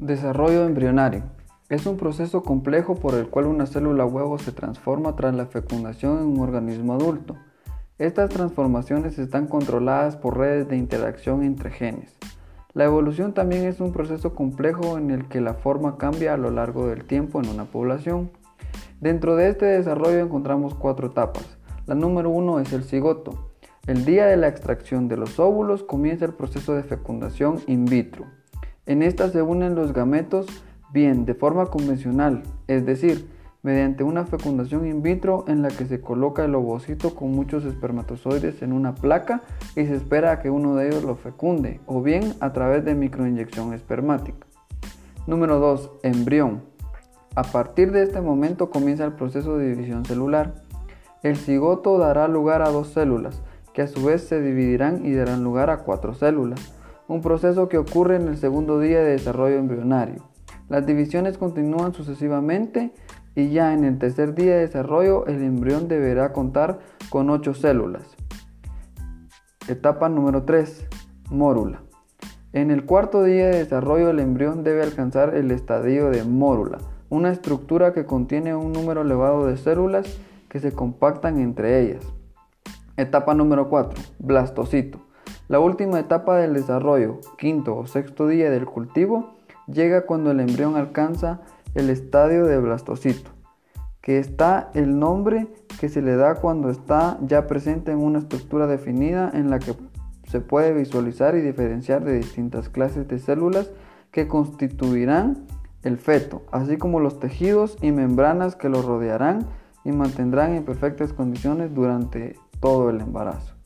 Desarrollo embrionario. Es un proceso complejo por el cual una célula huevo se transforma tras la fecundación en un organismo adulto. Estas transformaciones están controladas por redes de interacción entre genes. La evolución también es un proceso complejo en el que la forma cambia a lo largo del tiempo en una población. Dentro de este desarrollo encontramos cuatro etapas. La número uno es el cigoto. El día de la extracción de los óvulos comienza el proceso de fecundación in vitro. En esta se unen los gametos bien de forma convencional, es decir, mediante una fecundación in vitro en la que se coloca el ovocito con muchos espermatozoides en una placa y se espera a que uno de ellos lo fecunde, o bien a través de microinyección espermática. Número 2. Embrión. A partir de este momento comienza el proceso de división celular. El cigoto dará lugar a dos células, que a su vez se dividirán y darán lugar a cuatro células un proceso que ocurre en el segundo día de desarrollo embrionario. Las divisiones continúan sucesivamente y ya en el tercer día de desarrollo el embrión deberá contar con 8 células. Etapa número 3. Mórula. En el cuarto día de desarrollo el embrión debe alcanzar el estadio de mórula, una estructura que contiene un número elevado de células que se compactan entre ellas. Etapa número 4. Blastocito. La última etapa del desarrollo, quinto o sexto día del cultivo, llega cuando el embrión alcanza el estadio de blastocito, que está el nombre que se le da cuando está ya presente en una estructura definida en la que se puede visualizar y diferenciar de distintas clases de células que constituirán el feto, así como los tejidos y membranas que lo rodearán y mantendrán en perfectas condiciones durante todo el embarazo.